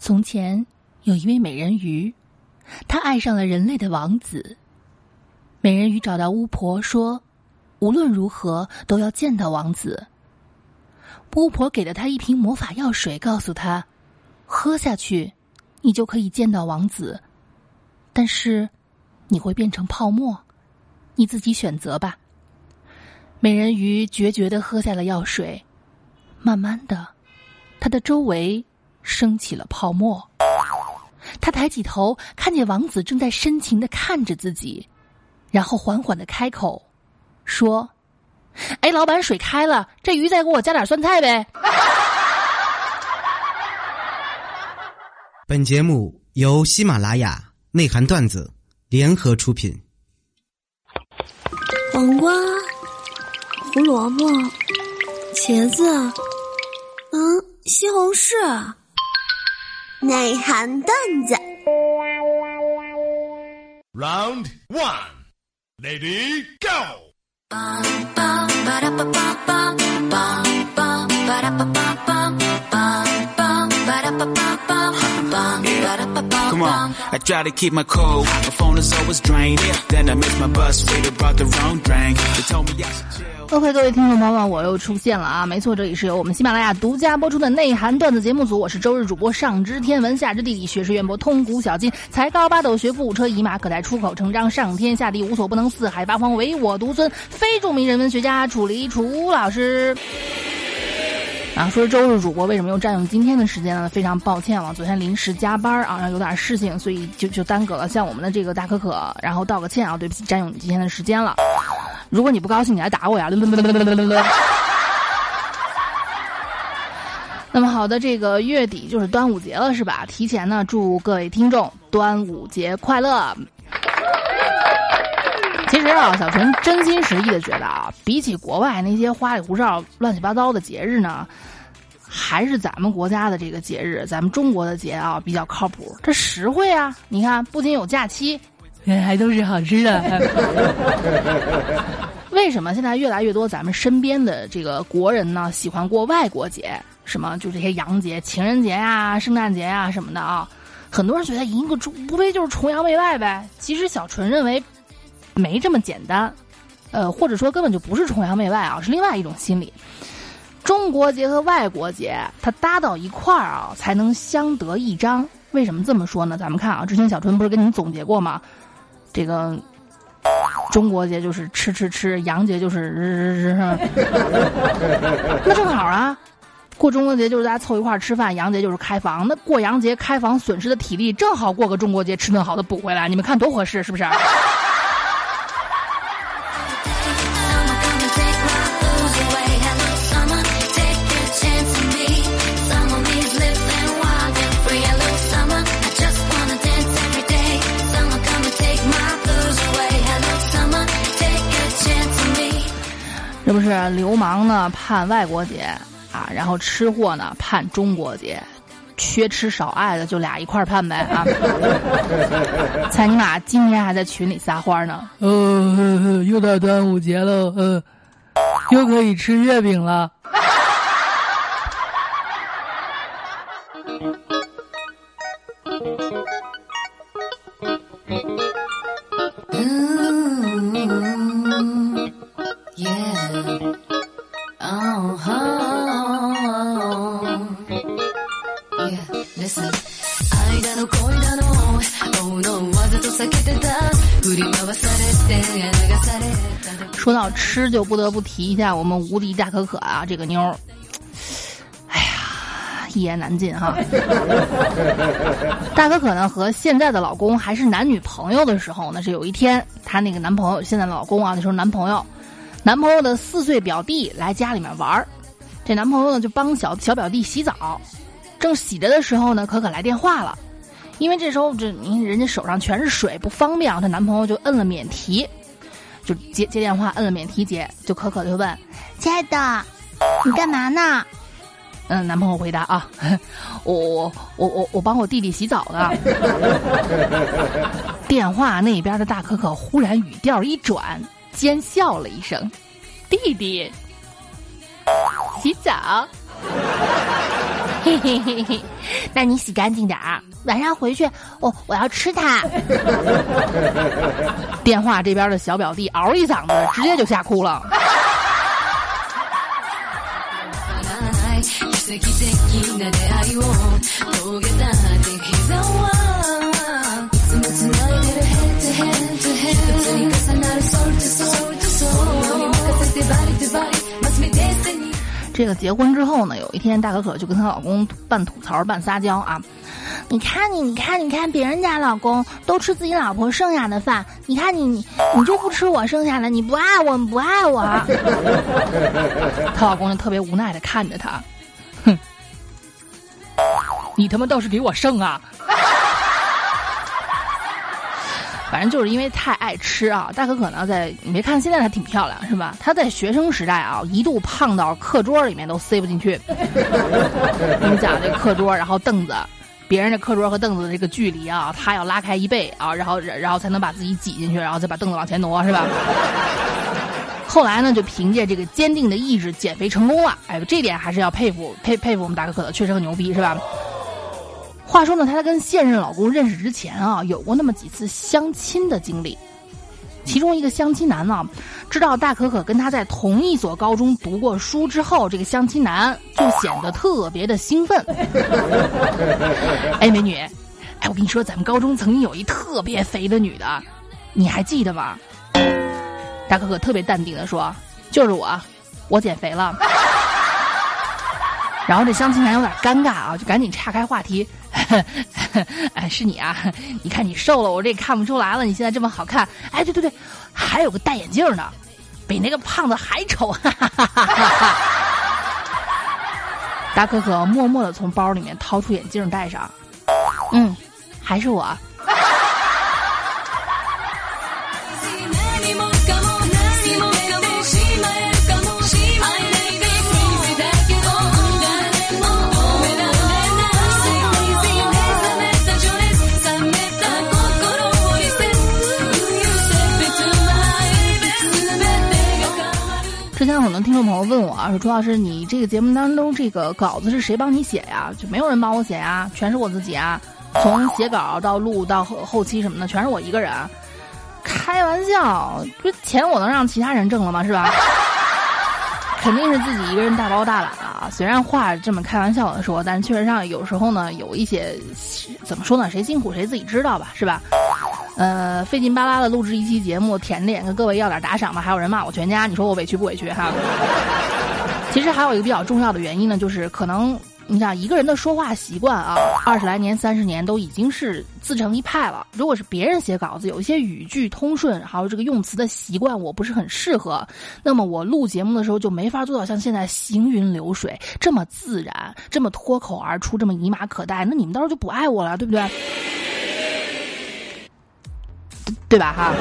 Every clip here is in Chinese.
从前有一位美人鱼，她爱上了人类的王子。美人鱼找到巫婆说：“无论如何都要见到王子。”巫婆给了她一瓶魔法药水，告诉她：“喝下去，你就可以见到王子。但是你会变成泡沫，你自己选择吧。”美人鱼决绝的喝下了药水，慢慢的，她的周围。升起了泡沫，他抬起头，看见王子正在深情的看着自己，然后缓缓的开口，说：“哎，老板，水开了，这鱼再给我加点酸菜呗。”本节目由喜马拉雅内涵段子联合出品。黄瓜、胡萝卜、茄子，嗯，西红柿。内涵段子。Round one, lady go. 各位听众朋友们，我又出现了啊！没错，这里是由我们喜马拉雅独家播出的内涵段子节目组，我是周日主播，上知天文，下知地理，学识渊博，通古小今，才高八斗，学富五车，一马可待，出口成章，上天下地无所不能，四海八荒唯我独尊，非著名人文学家楚离楚老师。啊，说周日主播为什么又占用今天的时间呢？非常抱歉了，昨天临时加班啊，然后有点事情，所以就就耽搁了。向我们的这个大可可，然后道个歉啊，对不起，占用你今天的时间了。如果你不高兴，你来打我呀！那么好的，这个月底就是端午节了，是吧？提前呢，祝各位听众端午节快乐。其实啊，小陈真心实意的觉得啊，比起国外那些花里胡哨、乱七八糟的节日呢，还是咱们国家的这个节日，咱们中国的节啊比较靠谱。这实惠啊！你看，不仅有假期，还都是好吃的。为什么现在越来越多咱们身边的这个国人呢喜欢过外国节？什么就这些洋节、情人节呀、圣诞节呀什么的啊？很多人觉得一个无非就是崇洋媚外呗。其实小纯认为。没这么简单，呃，或者说根本就不是崇洋媚外啊，是另外一种心理。中国节和外国节，它搭到一块儿啊，才能相得益彰。为什么这么说呢？咱们看啊，之前小春不是跟你总结过吗？这个中国节就是吃吃吃，洋节就是日日日。那正好啊，过中国节就是大家凑一块儿吃饭，洋节就是开房。那过洋节开房损失的体力，正好过个中国节吃顿好的补回来。你们看多合适，是不是？流氓呢盼外国节啊，然后吃货呢盼中国节，缺吃少爱的就俩一块盼呗啊！猜你妈今天还在群里撒欢呢？呃，又到端午节了，呃，又可以吃月饼了。吃，就不得不提一下我们无敌大可可啊，这个妞儿，哎呀，一言难尽哈。大可可呢和现在的老公还是男女朋友的时候呢，是有一天，她那个男朋友，现在老公啊，那时候男朋友，男朋友的四岁表弟来家里面玩儿，这男朋友呢就帮小小表弟洗澡，正洗着的时候呢，可可来电话了。因为这时候这您人家手上全是水不方便啊，她男朋友就摁了免提，就接接电话摁了免提接，就可可就问：“亲爱的，你干嘛呢？”嗯，男朋友回答啊：“我我我我我帮我弟弟洗澡呢。”电话那边的大可可忽然语调一转，尖笑了一声：“弟弟洗澡。”嘿嘿嘿嘿，那你洗干净点儿，晚上回去，我我要吃它。电话这边的小表弟嗷一嗓子，直接就吓哭了。这个结婚之后呢，有一天大可可就跟她老公半吐槽半撒娇啊，你看你，你看你看别人家老公都吃自己老婆剩下的饭，你看你你你就不吃我剩下的，你不爱我，不爱我。她老公就特别无奈的看着她，哼，你他妈倒是给我剩啊！反正就是因为太爱吃啊，大可可呢，在你没看现在她挺漂亮是吧？她在学生时代啊，一度胖到课桌里面都塞不进去。你们讲这课桌，然后凳子，别人的课桌和凳子的这个距离啊，他要拉开一倍啊，然后然后才能把自己挤进去，然后再把凳子往前挪是吧？后来呢，就凭借这个坚定的意志减肥成功了。哎，这点还是要佩服佩佩服我们大可可的，确实很牛逼是吧？话说呢，他在跟现任老公认识之前啊，有过那么几次相亲的经历。其中一个相亲男呢，知道大可可跟他在同一所高中读过书之后，这个相亲男就显得特别的兴奋。哎，美女，哎，我跟你说，咱们高中曾经有一特别肥的女的，你还记得吗？大可可特别淡定的说：“就是我，我减肥了。”然后这相亲男有点尴尬啊，就赶紧岔开话题。哎，是你啊！你看你瘦了，我这也看不出来了。你现在这么好看，哎，对对对，还有个戴眼镜的，比那个胖子还丑。大可可默默的从包里面掏出眼镜戴上，嗯，还是我。之前很多听众朋友问我啊，说朱老师，你这个节目当中这个稿子是谁帮你写呀？就没有人帮我写呀，全是我自己啊。从写稿到录到后后期什么的，全是我一个人。开玩笑，这钱我能让其他人挣了吗？是吧？肯定是自己一个人大包大揽啊。虽然话这么开玩笑的说，但确实上有时候呢，有一些怎么说呢？谁辛苦谁自己知道吧，是吧？呃，费劲巴拉的录制一期节目，舔着脸跟各位要点打赏吧。还有人骂我全家，你说我委屈不委屈哈？其实还有一个比较重要的原因呢，就是可能你想一个人的说话习惯啊，二十来年、三十年都已经是自成一派了。如果是别人写稿子，有一些语句通顺，还有这个用词的习惯，我不是很适合，那么我录节目的时候就没法做到像现在行云流水这么自然，这么脱口而出，这么以马可待。那你们到时候就不爱我了，对不对？对吧？哈，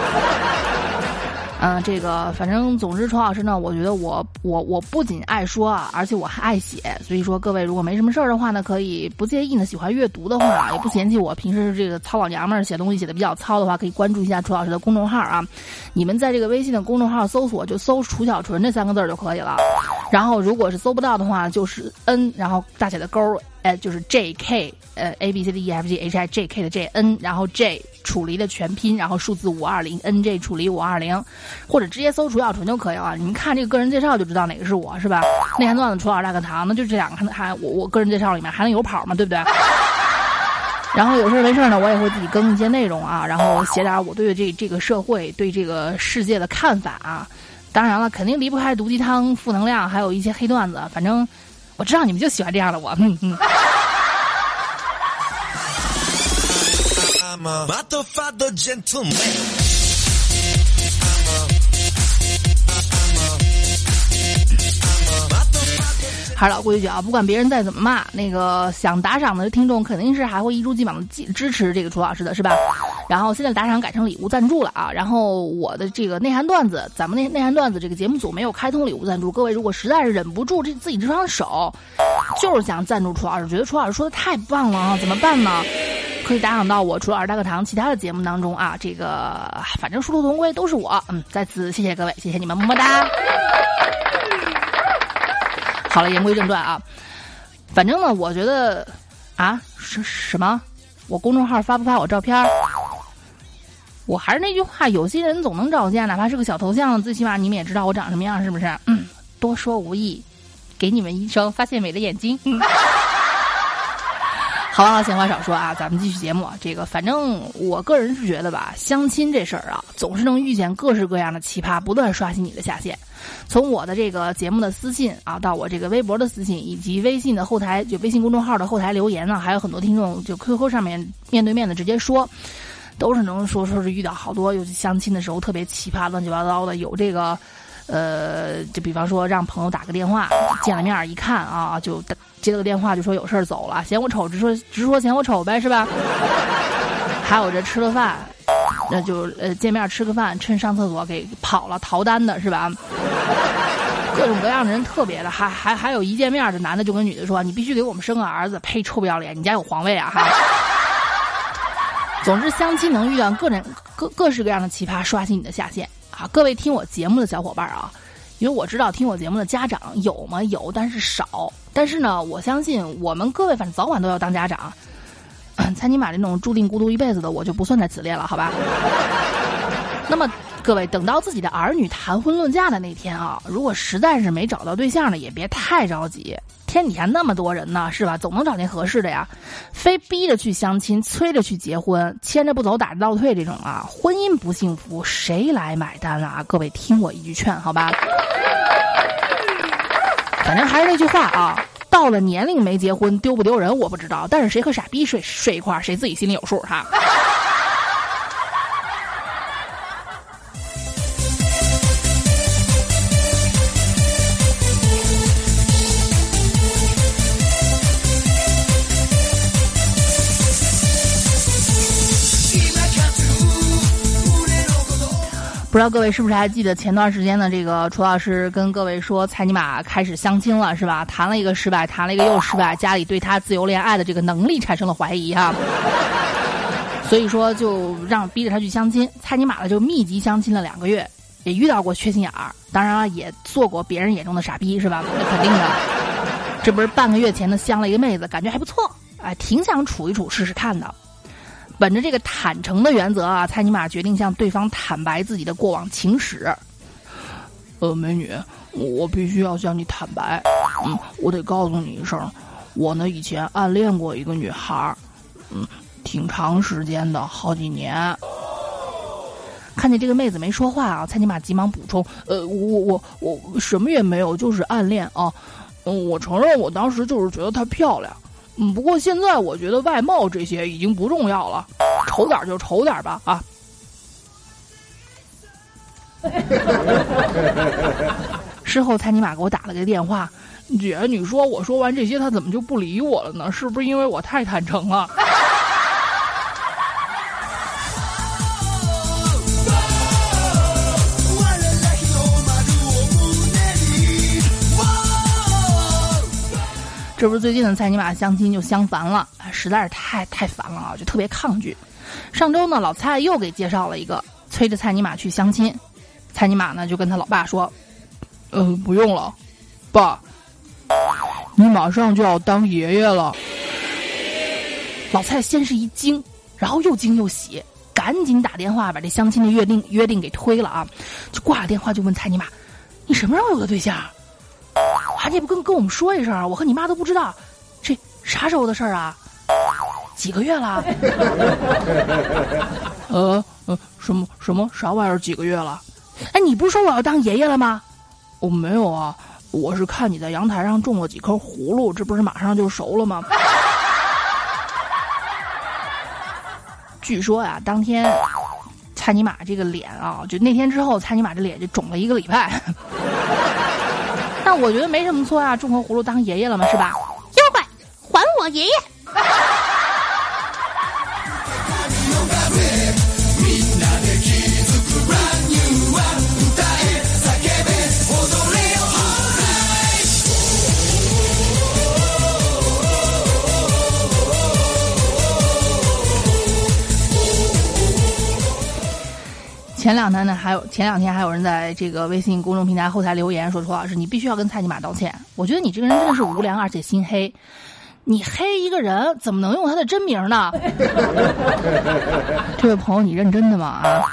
嗯，这个反正总之，楚老师呢，我觉得我我我不仅爱说啊，而且我还爱写。所以说，各位如果没什么事儿的话呢，可以不介意呢，喜欢阅读的话，也不嫌弃我平时这个糙老娘们儿写东西写的比较糙的话，可以关注一下楚老师的公众号啊。你们在这个微信的公众号搜索就搜“楚小纯”这三个字就可以了。然后如果是搜不到的话，就是 N，然后大写的勾，哎，就是 J K，呃，A B C D E F G H I J K 的 J N，然后 J。楚离的全拼，然后数字五二零，N J 楚离五二零，或者直接搜楚小纯就可以了。你们看这个个人介绍就知道哪个是我，是吧？内涵段子楚老师大课堂，那就这两个，还还我我个人介绍里面还能有跑吗？对不对？然后有事没事呢，我也会自己更一些内容啊，然后写点我对这这个社会、对这个世界的看法啊。当然了，肯定离不开毒鸡汤、负能量，还有一些黑段子。反正我知道你们就喜欢这样的我，嗯嗯。还是老规矩啊，不管别人再怎么骂，那个想打赏的听众肯定是还会一如既往的支支持这个楚老师的，是吧？然后现在打赏改成礼物赞助了啊。然后我的这个内涵段子，咱们内内涵段子这个节目组没有开通礼物赞助，各位如果实在是忍不住这自己这双手，就是想赞助楚老师，觉得楚老师说的太棒了啊，怎么办呢？可以打赏到我除了二大课堂其他的节目当中啊，这个反正殊途同归都是我，嗯，再次谢谢各位，谢谢你们，么么哒。好了，言归正传啊，反正呢，我觉得啊，什什么？我公众号发不发我照片？我还是那句话，有些人总能找见，哪怕是个小头像，最起码你们也知道我长什么样，是不是？嗯，多说无益，给你们一双发现美的眼睛。嗯好了，闲话少说啊，咱们继续节目。这个，反正我个人是觉得吧，相亲这事儿啊，总是能遇见各式各样的奇葩，不断刷新你的下限。从我的这个节目的私信啊，到我这个微博的私信，以及微信的后台，就微信公众号的后台留言呢，还有很多听众就 QQ 上面面对面的直接说。都是能说说是遇到好多，尤其相亲的时候特别奇葩、乱七八糟的。有这个，呃，就比方说让朋友打个电话，见了面一看啊，就接了个电话就说有事儿走了，嫌我丑直说直说嫌我丑呗，是吧？还有这吃了饭，那就呃见面吃个饭，趁上厕所给跑了逃单的是吧？各种各样的人特别的，还还还有一见面这男的就跟女的说：“你必须给我们生个儿子。”呸，臭不要脸！你家有皇位啊哈！总之，相亲能遇到各种各各式各样的奇葩，刷新你的下限啊！各位听我节目的小伙伴啊，因为我知道听我节目的家长有吗？有，但是少。但是呢，我相信我们各位反正早晚都要当家长。蔡尼玛这种注定孤独一辈子的，我就不算在此列了，好吧？那么，各位等到自己的儿女谈婚论嫁的那天啊，如果实在是没找到对象呢，也别太着急。天底下那么多人呢，是吧？总能找见合适的呀。非逼着去相亲，催着去结婚，牵着不走，打着倒退这种啊，婚姻不幸福，谁来买单啊？各位听我一句劝，好吧。反正还是那句话啊，到了年龄没结婚，丢不丢人我不知道，但是谁和傻逼睡睡一块儿，谁自己心里有数哈。知道各位是不是还记得前段时间的这个楚老师跟各位说，蔡尼玛开始相亲了，是吧？谈了一个失败，谈了一个又失败，家里对他自由恋爱的这个能力产生了怀疑哈。所以说就让逼着他去相亲，蔡尼玛呢就密集相亲了两个月，也遇到过缺心眼儿，当然了也做过别人眼中的傻逼，是吧？那肯定的。这不是半个月前的相了一个妹子，感觉还不错，哎，挺想处一处试试看的。本着这个坦诚的原则啊，蔡尼玛决定向对方坦白自己的过往情史。呃，美女，我必须要向你坦白，嗯，我得告诉你一声，我呢以前暗恋过一个女孩，嗯，挺长时间的，好几年。看见这个妹子没说话啊，蔡尼玛急忙补充：呃，我我我什么也没有，就是暗恋啊。嗯，我承认我当时就是觉得她漂亮。嗯，不过现在我觉得外貌这些已经不重要了，丑点就丑点吧啊！事后蔡尼玛给我打了个电话，姐，你说我说完这些，他怎么就不理我了呢？是不是因为我太坦诚了？这不是最近的蔡尼玛相亲就相烦了，实在是太太烦了啊，就特别抗拒。上周呢，老蔡又给介绍了一个，催着蔡尼玛去相亲。蔡尼玛呢就跟他老爸说：“呃，不用了，爸，你马上就要当爷爷了。”老蔡先是一惊，然后又惊又喜，赶紧打电话把这相亲的约定约定给推了啊！就挂了电话就问蔡尼玛：“你什么时候有的对象？”啊！你不跟跟我们说一声啊，我和你妈都不知道，这啥时候的事儿啊？几个月了？呃呃，什么什么啥玩意儿？几个月了？哎，你不是说我要当爷爷了吗？我没有啊，我是看你在阳台上种了几颗葫芦，这不是马上就熟了吗？据说呀，当天蔡尼玛这个脸啊，就那天之后，蔡尼玛这脸就肿了一个礼拜。那我觉得没什么错啊，种个葫芦当爷爷了嘛，是吧？妖怪，还我爷爷！前前两天呢，还有前两天还有人在这个微信公众平台后台留言说：“楚老师，你必须要跟蔡尼玛道歉。我觉得你这个人真的是无良，而且心黑。你黑一个人怎么能用他的真名呢？” 这位朋友，你认真的吗？啊？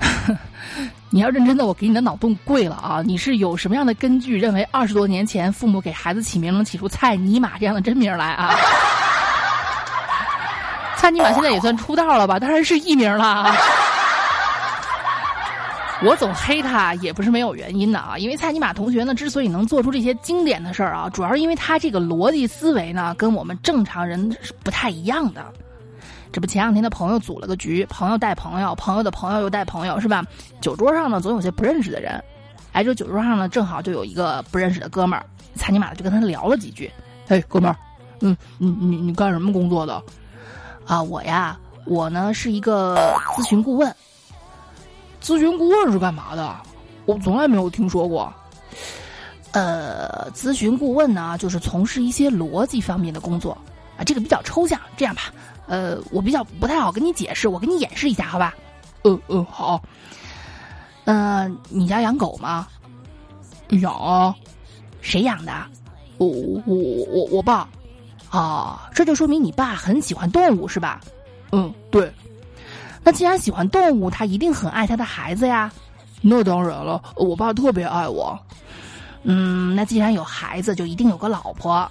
你要认真的，我给你的脑洞跪了啊！你是有什么样的根据认为二十多年前父母给孩子起名能起出蔡尼玛这样的真名来啊？蔡尼玛现在也算出道了吧？当然是艺名了。我总黑他也不是没有原因的啊！因为蔡尼玛同学呢，之所以能做出这些经典的事儿啊，主要是因为他这个逻辑思维呢，跟我们正常人是不太一样的。这不前两天的朋友组了个局，朋友带朋友，朋友的朋友又带朋友，是吧？酒桌上呢，总有些不认识的人。哎，这酒桌上呢，正好就有一个不认识的哥们儿，蔡尼玛就跟他聊了几句。嘿，哥们儿，嗯，你你你干什么工作的？啊，我呀，我呢是一个咨询顾问。咨询顾问是干嘛的？我从来没有听说过。呃，咨询顾问呢，就是从事一些逻辑方面的工作啊，这个比较抽象。这样吧。呃，我比较不太好跟你解释，我给你演示一下，好吧？嗯嗯，好。嗯，你家养狗吗？养啊。谁养的？我我我我爸。啊，这就说明你爸很喜欢动物，是吧？嗯，对。那既然喜欢动物，他一定很爱他的孩子呀。那当然了，我爸特别爱我。嗯，那既然有孩子，就一定有个老婆。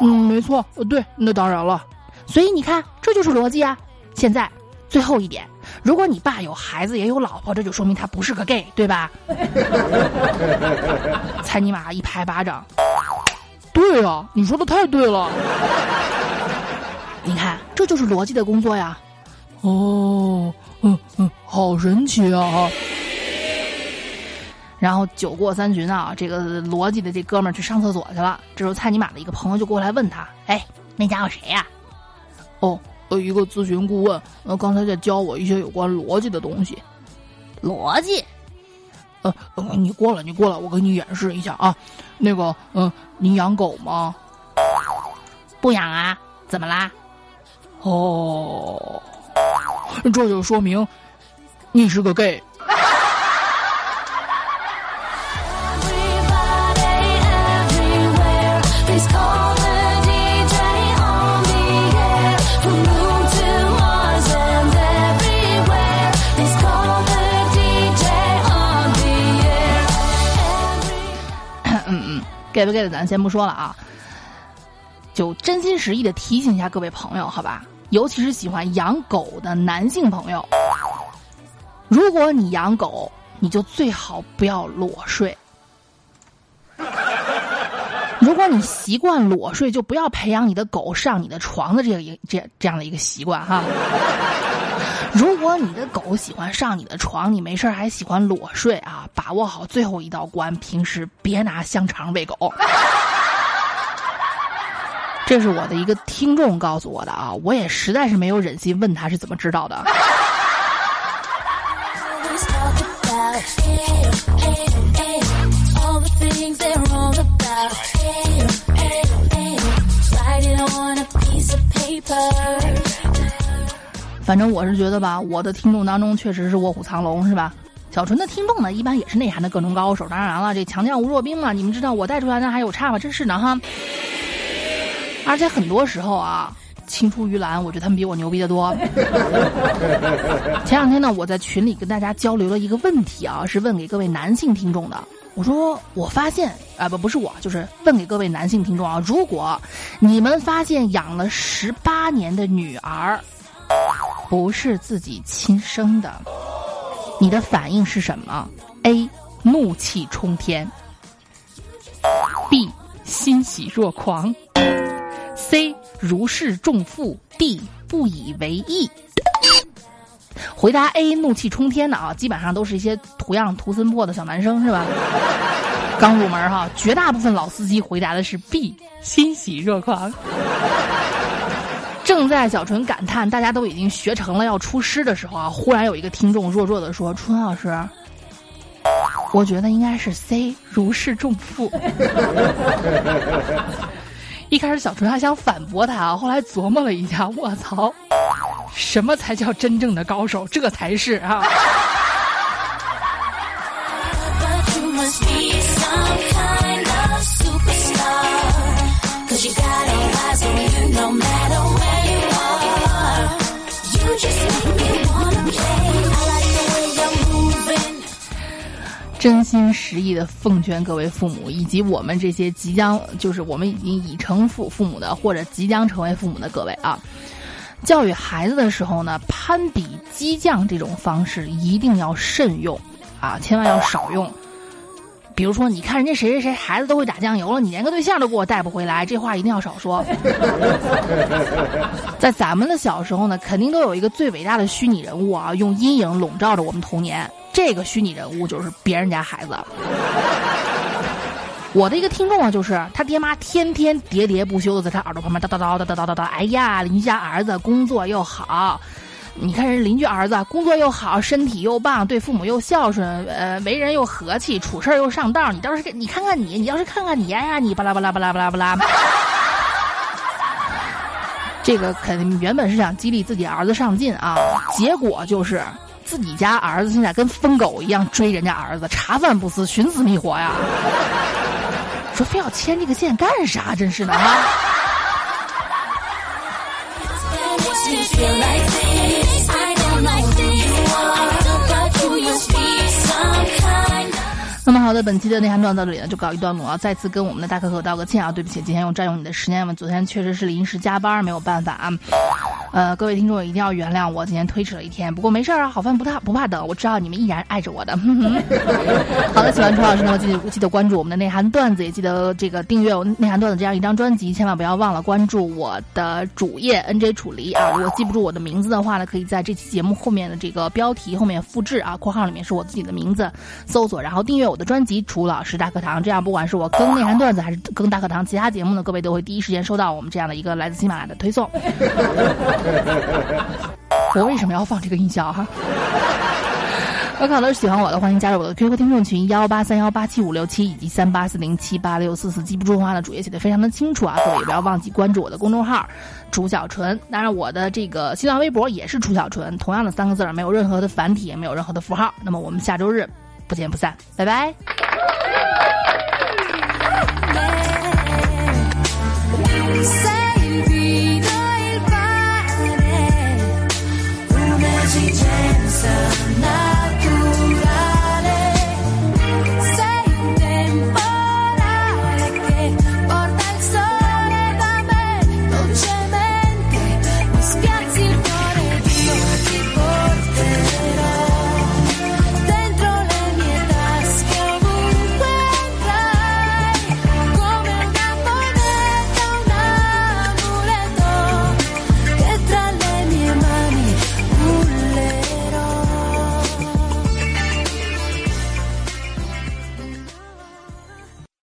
嗯，没错。对，那当然了。所以你看，这就是逻辑啊！现在最后一点，如果你爸有孩子也有老婆，这就说明他不是个 gay，对吧？猜尼玛一拍巴掌，对啊，你说的太对了。你看，这就是逻辑的工作呀。哦，嗯嗯，好神奇啊！然后酒过三巡啊，这个逻辑的这哥们儿去上厕所去了。这时候蔡尼玛的一个朋友就过来问他：“哎，那家伙谁呀？”哦，呃，一个咨询顾问，呃，刚才在教我一些有关逻辑的东西。逻辑？呃，你过来，你过来，我给你演示一下啊。那个，嗯，你养狗吗？不养啊？怎么啦？哦，这就说明你是个 gay。嗯嗯给不给的，咱先不说了啊，就真心实意的提醒一下各位朋友，好吧？尤其是喜欢养狗的男性朋友，如果你养狗，你就最好不要裸睡。如果你习惯裸睡，就不要培养你的狗上你的床的这个这这样的一个习惯哈。如果你的狗喜欢上你的床，你没事还喜欢裸睡啊，把握好最后一道关，平时别拿香肠喂狗。这是我的一个听众告诉我的啊，我也实在是没有忍心问他是怎么知道的。反正我是觉得吧，我的听众当中确实是卧虎藏龙，是吧？小纯的听众呢，一般也是内涵的各种高手。当然了，这强将吴若冰嘛，你们知道我带出来的还有差吗？真是的哈。而且很多时候啊，青出于蓝，我觉得他们比我牛逼的多。前两天呢，我在群里跟大家交流了一个问题啊，是问给各位男性听众的。我说，我发现啊，不，不是我，就是问给各位男性听众啊，如果你们发现养了十八年的女儿。不是自己亲生的，你的反应是什么？A. 怒气冲天；B. 欣喜若狂；C. 如释重负；D. 不以为意。回答 A. 怒气冲天的啊，基本上都是一些图样图森破的小男生，是吧？刚入门哈，绝大部分老司机回答的是 B. 欣喜若狂。正在小纯感叹大家都已经学成了要出师的时候啊，忽然有一个听众弱弱的说：“春老师，我觉得应该是 C，如释重负。”一开始小纯还想反驳他，后来琢磨了一下，我操，什么才叫真正的高手？这才是啊！真心实意的奉劝各位父母，以及我们这些即将就是我们已经已成父父母的，或者即将成为父母的各位啊，教育孩子的时候呢，攀比激将这种方式一定要慎用啊，千万要少用。比如说，你看人家谁谁谁孩子都会打酱油了，你连个对象都给我带不回来，这话一定要少说。在咱们的小时候呢，肯定都有一个最伟大的虚拟人物啊，用阴影笼罩着我们童年。这个虚拟人物就是别人家孩子。我的一个听众啊，就是他爹妈天天喋喋不休的在他耳朵旁边叨叨叨叨叨叨叨叨，哎呀，邻居家儿子工作又好。你看人邻居儿子工作又好，身体又棒，对父母又孝顺，呃，为人又和气，处事又上道。你倒是你看看你，你要是看看你呀，你巴拉巴拉巴拉巴拉巴拉。这个肯定原本是想激励自己儿子上进啊，结果就是自己家儿子现在跟疯狗一样追人家儿子，茶饭不思，寻死觅活呀。说非要牵这个线干啥？真是的啊！那么好的，本期的内涵段到这里呢就告一段落啊！再次跟我们的大可可道个歉啊，对不起，今天又占用你的时间了。昨天确实是临时加班，没有办法啊。呃，各位听众一定要原谅我今天推迟了一天，不过没事啊，好饭不怕不怕等，我知道你们依然爱着我的。好的，喜欢楚老师呢，记得记得关注我们的内涵段子，也记得这个订阅我内涵段子这样一张专辑，千万不要忘了关注我的主页 N J 楚离啊！如果记不住我的名字的话呢，可以在这期节目后面的这个标题后面复制啊，括号里面是我自己的名字，搜索然后订阅我的专辑楚老师大课堂，这样不管是我更内涵段子还是更大课堂其他节目呢，各位都会第一时间收到我们这样的一个来自喜马拉雅的推送。我为什么要放这个音效哈？我考的喜欢我的，欢迎加入我的 QQ 听众群幺八三幺八七五六七以及三八四零七八六四四。记不住的话呢，主页写的非常的清楚啊，各位也不要忘记关注我的公众号楚小纯。当然，我的这个新浪微博也是楚小纯，同样的三个字儿，没有任何的繁体，也没有任何的符号。那么我们下周日不见不散，拜拜。